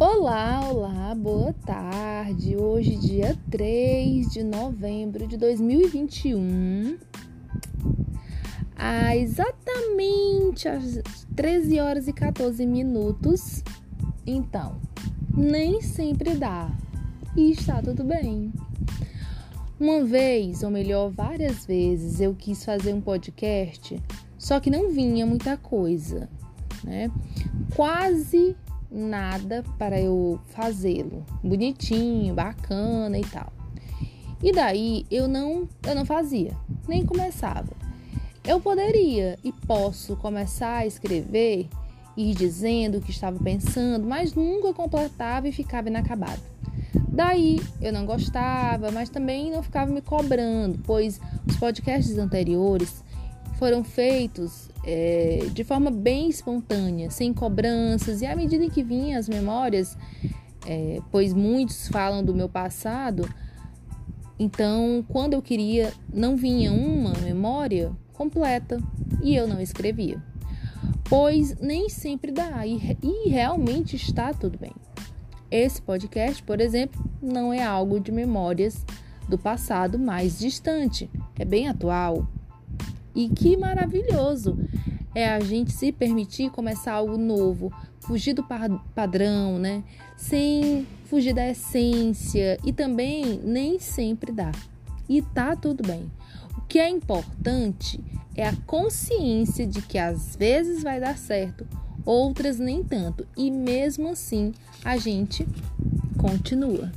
Olá, olá, boa tarde. Hoje, dia 3 de novembro de 2021, a exatamente às 13 horas e 14 minutos. Então, nem sempre dá e está tudo bem. Uma vez, ou melhor, várias vezes, eu quis fazer um podcast, só que não vinha muita coisa, né? Quase nada para eu fazê-lo bonitinho, bacana e tal. E daí eu não, eu não fazia, nem começava. Eu poderia e posso começar a escrever, ir dizendo o que estava pensando, mas nunca completava e ficava inacabado. Daí eu não gostava, mas também não ficava me cobrando, pois os podcasts anteriores foram feitos é, de forma bem espontânea, sem cobranças, e à medida que vinham as memórias, é, pois muitos falam do meu passado, então quando eu queria, não vinha uma memória completa e eu não escrevia. Pois nem sempre dá, e, e realmente está tudo bem. Esse podcast, por exemplo, não é algo de memórias do passado mais distante, é bem atual, e que maravilhoso é a gente se permitir começar algo novo, fugir do padrão, né? Sem fugir da essência e também nem sempre dá. E tá tudo bem. O que é importante é a consciência de que às vezes vai dar certo, outras nem tanto, e mesmo assim a gente continua.